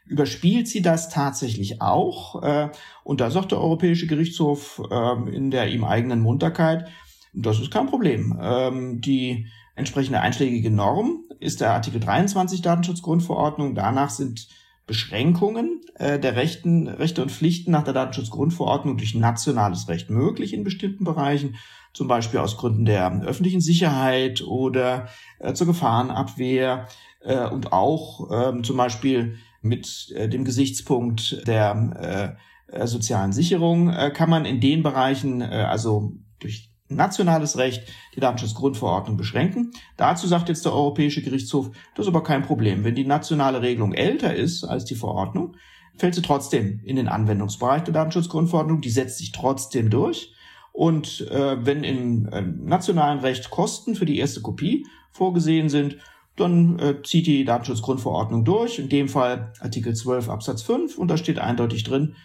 überspielt sie das tatsächlich auch. Äh, und da sagt der Europäische Gerichtshof äh, in der ihm eigenen Munterkeit, das ist kein Problem. Ähm, die entsprechende einschlägige Norm ist der Artikel 23 Datenschutzgrundverordnung. Danach sind Beschränkungen äh, der Rechten, Rechte und Pflichten nach der Datenschutzgrundverordnung durch nationales Recht möglich in bestimmten Bereichen, zum Beispiel aus Gründen der öffentlichen Sicherheit oder äh, zur Gefahrenabwehr äh, und auch ähm, zum Beispiel mit äh, dem Gesichtspunkt der äh, äh, sozialen Sicherung äh, kann man in den Bereichen, äh, also durch nationales Recht, die Datenschutzgrundverordnung beschränken. Dazu sagt jetzt der Europäische Gerichtshof, das ist aber kein Problem. Wenn die nationale Regelung älter ist als die Verordnung, fällt sie trotzdem in den Anwendungsbereich der Datenschutzgrundverordnung. Die setzt sich trotzdem durch. Und äh, wenn im äh, nationalen Recht Kosten für die erste Kopie vorgesehen sind, dann äh, zieht die Datenschutzgrundverordnung durch, in dem Fall Artikel 12 Absatz 5 und da steht eindeutig drin,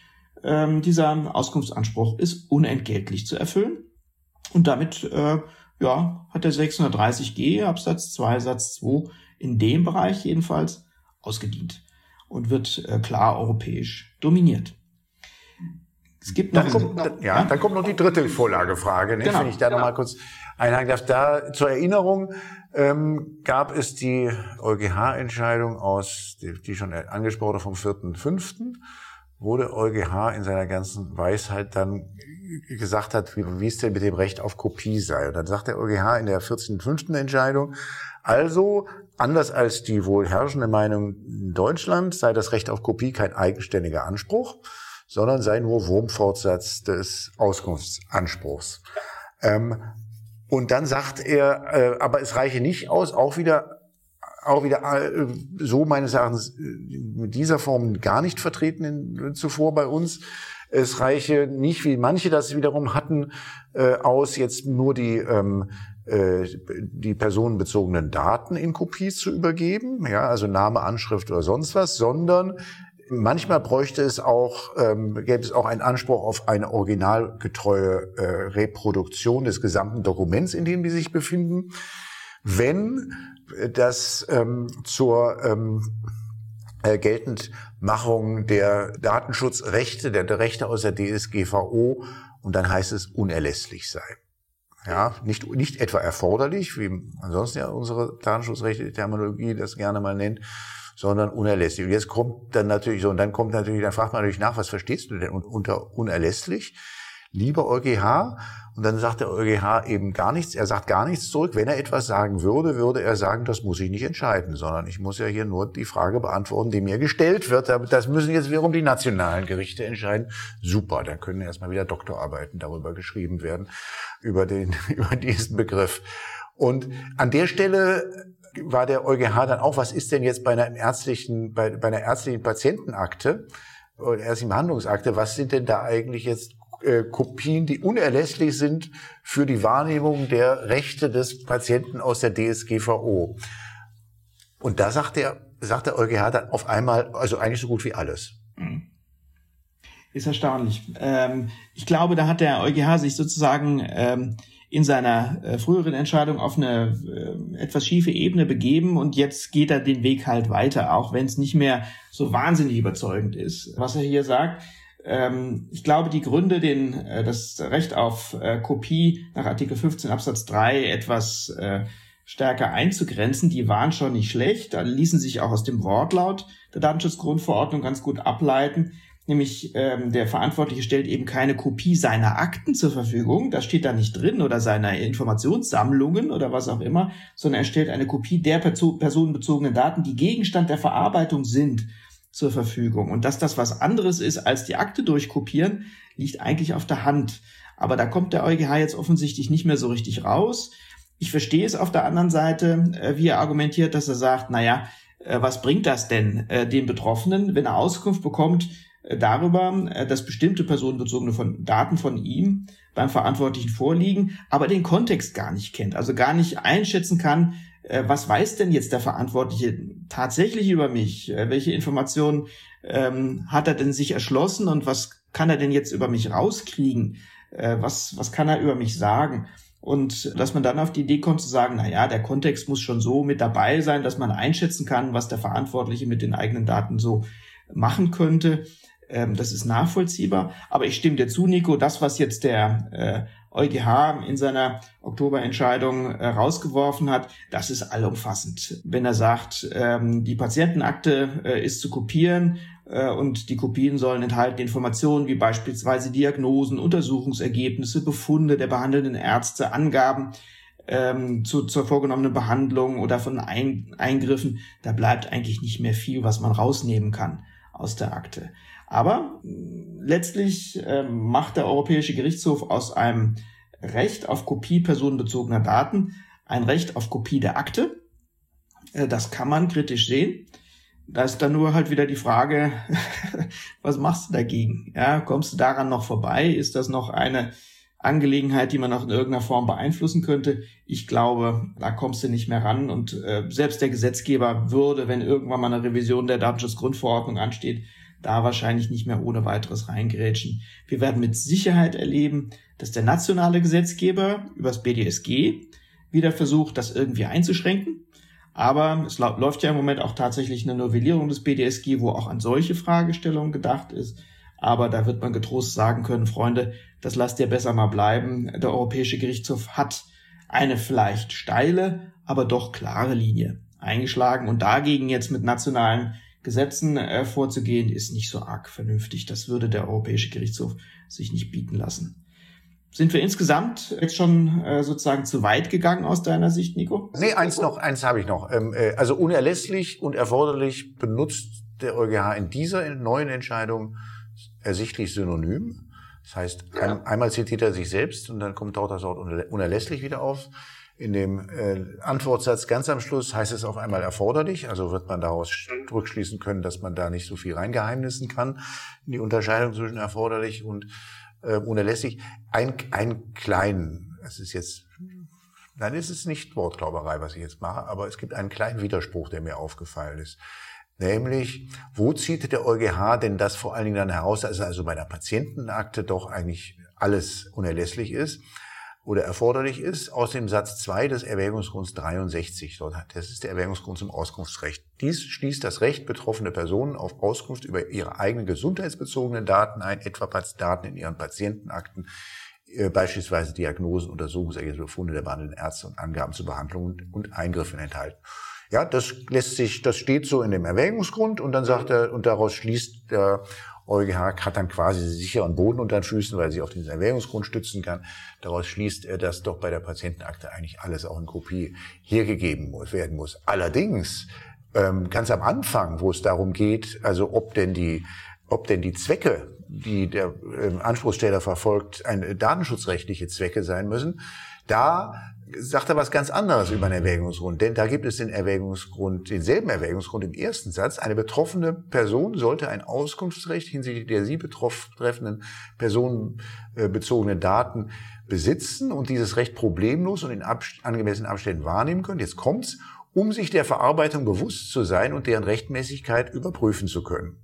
ähm, dieser Auskunftsanspruch ist unentgeltlich zu erfüllen und damit äh, ja, hat der 630g Absatz 2 Satz 2 in dem Bereich jedenfalls ausgedient und wird äh, klar europäisch dominiert. Es gibt noch, dann kommt, noch, ja, ja, dann kommt noch die dritte Vorlagefrage, ne? genau, wenn ich da genau. noch mal kurz einhaken darf. Da zur Erinnerung, ähm, gab es die EuGH-Entscheidung aus, die, die schon angesprochen vom 4.5., wo der EuGH in seiner ganzen Weisheit dann gesagt hat, wie, wie es denn mit dem Recht auf Kopie sei. Und dann sagt der EuGH in der 14.5. Entscheidung, also anders als die wohl herrschende Meinung in Deutschland sei das Recht auf Kopie kein eigenständiger Anspruch, sondern sei nur Wurmfortsatz des Auskunftsanspruchs. Ähm, und dann sagt er, äh, aber es reiche nicht aus, auch wieder auch wieder äh, so meines Erachtens äh, mit dieser Form gar nicht vertreten in, zuvor bei uns. Es reiche nicht, wie manche das wiederum hatten, äh, aus, jetzt nur die ähm, äh, die personenbezogenen Daten in Kopies zu übergeben, ja, also Name, Anschrift oder sonst was, sondern Manchmal bräuchte es auch, ähm, gäbe es auch einen Anspruch auf eine originalgetreue äh, Reproduktion des gesamten Dokuments, in dem die sich befinden, wenn das ähm, zur ähm, äh, Geltendmachung der Datenschutzrechte, der, Rechte aus der DSGVO und dann heißt es unerlässlich sei. Ja, nicht, nicht etwa erforderlich, wie ansonsten ja unsere Datenschutzrechte Terminologie das gerne mal nennt, sondern unerlässlich. Und jetzt kommt dann natürlich so, und dann kommt natürlich, dann fragt man natürlich nach, was verstehst du denn unter unerlässlich? Lieber EuGH, und dann sagt der EuGH eben gar nichts, er sagt gar nichts zurück. Wenn er etwas sagen würde, würde er sagen, das muss ich nicht entscheiden, sondern ich muss ja hier nur die Frage beantworten, die mir gestellt wird. Das müssen jetzt wiederum die nationalen Gerichte entscheiden. Super, dann können erstmal wieder Doktorarbeiten darüber geschrieben werden, über den, über diesen Begriff. Und an der Stelle war der EuGH dann auch, was ist denn jetzt bei einer ärztlichen, bei, bei einer ärztlichen Patientenakte oder ärztlichen Behandlungsakte, was sind denn da eigentlich jetzt äh, Kopien, die unerlässlich sind für die Wahrnehmung der Rechte des Patienten aus der DSGVO? Und da sagt der, sagt der EuGH dann auf einmal, also eigentlich so gut wie alles. Mhm. Ist erstaunlich. Ähm, ich glaube, da hat der EuGH sich sozusagen ähm, in seiner äh, früheren Entscheidung auf eine äh, etwas schiefe Ebene begeben und jetzt geht er den Weg halt weiter, auch wenn es nicht mehr so wahnsinnig überzeugend ist, was er hier sagt. Ähm, ich glaube, die Gründe, den, äh, das Recht auf äh, Kopie nach Artikel 15 Absatz 3 etwas äh, stärker einzugrenzen. Die waren schon nicht schlecht, da ließen sich auch aus dem Wortlaut der Datenschutzgrundverordnung ganz gut ableiten. Nämlich ähm, der Verantwortliche stellt eben keine Kopie seiner Akten zur Verfügung, das steht da nicht drin, oder seiner Informationssammlungen oder was auch immer, sondern er stellt eine Kopie der personenbezogenen Daten, die Gegenstand der Verarbeitung sind, zur Verfügung. Und dass das was anderes ist als die Akte durchkopieren, liegt eigentlich auf der Hand. Aber da kommt der EuGH jetzt offensichtlich nicht mehr so richtig raus. Ich verstehe es auf der anderen Seite, äh, wie er argumentiert, dass er sagt, naja, äh, was bringt das denn äh, den Betroffenen, wenn er Auskunft bekommt darüber, dass bestimmte personenbezogene von Daten von ihm beim Verantwortlichen vorliegen, aber den Kontext gar nicht kennt, also gar nicht einschätzen kann, was weiß denn jetzt der Verantwortliche tatsächlich über mich? Welche Informationen ähm, hat er denn sich erschlossen und was kann er denn jetzt über mich rauskriegen? was, was kann er über mich sagen? Und dass man dann auf die Idee kommt zu sagen, na ja, der Kontext muss schon so mit dabei sein, dass man einschätzen kann, was der Verantwortliche mit den eigenen Daten so machen könnte. Ähm, das ist nachvollziehbar. Aber ich stimme dir zu, Nico, das, was jetzt der äh, EuGH in seiner Oktoberentscheidung äh, rausgeworfen hat, das ist allumfassend. Wenn er sagt, ähm, die Patientenakte äh, ist zu kopieren, äh, und die Kopien sollen enthalten Informationen wie beispielsweise Diagnosen, Untersuchungsergebnisse, Befunde der behandelnden Ärzte, Angaben ähm, zu, zur vorgenommenen Behandlung oder von Ein Eingriffen. Da bleibt eigentlich nicht mehr viel, was man rausnehmen kann aus der Akte. Aber letztlich äh, macht der Europäische Gerichtshof aus einem Recht auf Kopie personenbezogener Daten ein Recht auf Kopie der Akte. Äh, das kann man kritisch sehen. Da ist dann nur halt wieder die Frage, was machst du dagegen? Ja, kommst du daran noch vorbei? Ist das noch eine Angelegenheit, die man noch in irgendeiner Form beeinflussen könnte? Ich glaube, da kommst du nicht mehr ran und äh, selbst der Gesetzgeber würde, wenn irgendwann mal eine Revision der Datenschutzgrundverordnung ansteht, da wahrscheinlich nicht mehr ohne weiteres reingerätschen. Wir werden mit Sicherheit erleben, dass der nationale Gesetzgeber übers BDSG wieder versucht, das irgendwie einzuschränken aber es läuft ja im Moment auch tatsächlich eine Novellierung des BDSG, wo auch an solche Fragestellungen gedacht ist. Aber da wird man getrost sagen können, Freunde, das lasst ihr besser mal bleiben. Der Europäische Gerichtshof hat eine vielleicht steile, aber doch klare Linie eingeschlagen. Und dagegen jetzt mit nationalen Gesetzen äh, vorzugehen, ist nicht so arg vernünftig. Das würde der Europäische Gerichtshof sich nicht bieten lassen. Sind wir insgesamt jetzt schon äh, sozusagen zu weit gegangen aus deiner Sicht, Nico? Nee, eins noch, eins habe ich noch. Ähm, äh, also unerlässlich und erforderlich benutzt der EuGH in dieser neuen Entscheidung ersichtlich synonym. Das heißt, ein, einmal zitiert er sich selbst und dann kommt dort das Wort unerlässlich wieder auf. In dem äh, Antwortsatz ganz am Schluss heißt es auf einmal erforderlich, also wird man daraus rückschließen können, dass man da nicht so viel reingeheimnissen kann in die Unterscheidung zwischen erforderlich und äh, unerlässlich. Ein, ein kleinen, es ist jetzt, nein, es ist nicht Wortglauberei, was ich jetzt mache, aber es gibt einen kleinen Widerspruch, der mir aufgefallen ist. Nämlich, wo zieht der EuGH denn das vor allen Dingen dann heraus, dass also bei der Patientenakte doch eigentlich alles unerlässlich ist? Oder erforderlich ist, aus dem Satz 2 des Erwägungsgrunds 63. Das ist der Erwägungsgrund zum Auskunftsrecht. Dies schließt das Recht betroffene Personen auf Auskunft über ihre eigenen gesundheitsbezogenen Daten ein, etwa Daten in ihren Patientenakten, äh, beispielsweise Diagnosen, Untersuchungsergebnisse, Befunde der behandelnden Ärzte und Angaben zu Behandlungen und Eingriffen enthalten. Ja, das lässt sich, das steht so in dem Erwägungsgrund und dann sagt er, und daraus schließt der EuGH hat dann quasi sicheren Boden unter den Füßen, weil sie auf diesen Erwägungsgrund stützen kann. Daraus schließt er, dass doch bei der Patientenakte eigentlich alles auch in Kopie hergegeben werden muss. Allerdings, ähm, ganz am Anfang, wo es darum geht, also ob denn die, ob denn die Zwecke, die der ähm, Anspruchsteller verfolgt, eine datenschutzrechtliche Zwecke sein müssen, da sagt er was ganz anderes über den Erwägungsgrund. Denn da gibt es den Erwägungsgrund, denselben Erwägungsgrund im ersten Satz. Eine betroffene Person sollte ein Auskunftsrecht hinsichtlich der sie betreffenden personenbezogenen Daten besitzen und dieses Recht problemlos und in angemessenen Abständen wahrnehmen können. Jetzt kommt's, um sich der Verarbeitung bewusst zu sein und deren Rechtmäßigkeit überprüfen zu können.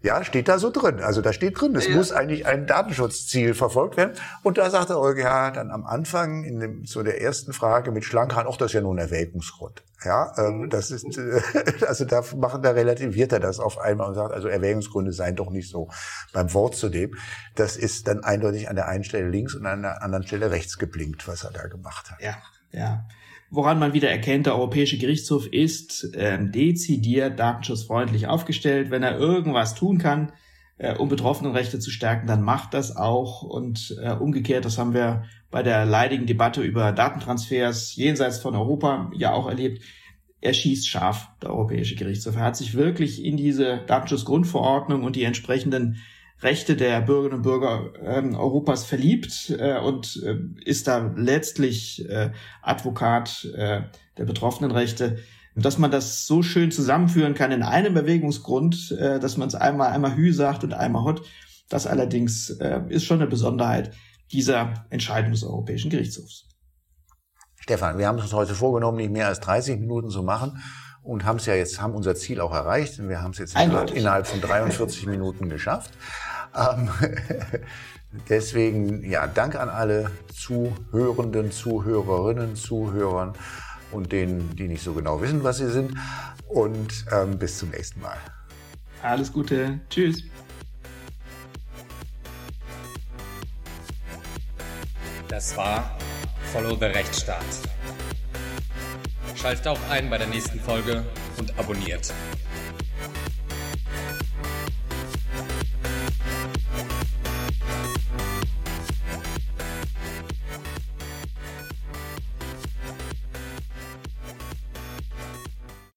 Ja, steht da so drin. Also da steht drin, es ja. muss eigentlich ein Datenschutzziel verfolgt werden. Und da sagt der EuGH dann am Anfang in dem, zu der ersten Frage mit Schlankheit, ach, das ist ja nur ein Erwägungsgrund. Ja, ähm, mhm. das ist, äh, also da machen, da relativiert er das auf einmal und sagt, also Erwägungsgründe seien doch nicht so beim Wort zu dem. Das ist dann eindeutig an der einen Stelle links und an der anderen Stelle rechts geblinkt, was er da gemacht hat. Ja, ja. Woran man wieder erkennt, der Europäische Gerichtshof ist ähm, dezidiert datenschutzfreundlich aufgestellt. Wenn er irgendwas tun kann, äh, um Betroffenenrechte zu stärken, dann macht das auch. Und äh, umgekehrt, das haben wir bei der leidigen Debatte über Datentransfers jenseits von Europa ja auch erlebt. Er schießt scharf, der Europäische Gerichtshof. Er hat sich wirklich in diese Datenschutzgrundverordnung und die entsprechenden Rechte der Bürgerinnen und Bürger äh, Europas verliebt äh, und äh, ist da letztlich äh, Advokat äh, der Betroffenenrechte. Dass man das so schön zusammenführen kann in einem Bewegungsgrund, äh, dass man es einmal einmal Hü sagt und einmal Hot, das allerdings ist schon eine Besonderheit dieser Entscheidung des Europäischen Gerichtshofs. Stefan, wir haben uns heute vorgenommen, nicht mehr als 30 Minuten zu machen und haben es ja jetzt, haben unser Ziel auch erreicht. Und wir haben es jetzt innerhalb, innerhalb von 43 Minuten geschafft. Ähm, deswegen, ja, Dank an alle Zuhörenden, Zuhörerinnen, Zuhörern und denen, die nicht so genau wissen, was sie sind. Und ähm, bis zum nächsten Mal. Alles Gute. Tschüss. Das war Follow the Rechtsstaat. Schaltet auch ein bei der nächsten Folge und abonniert.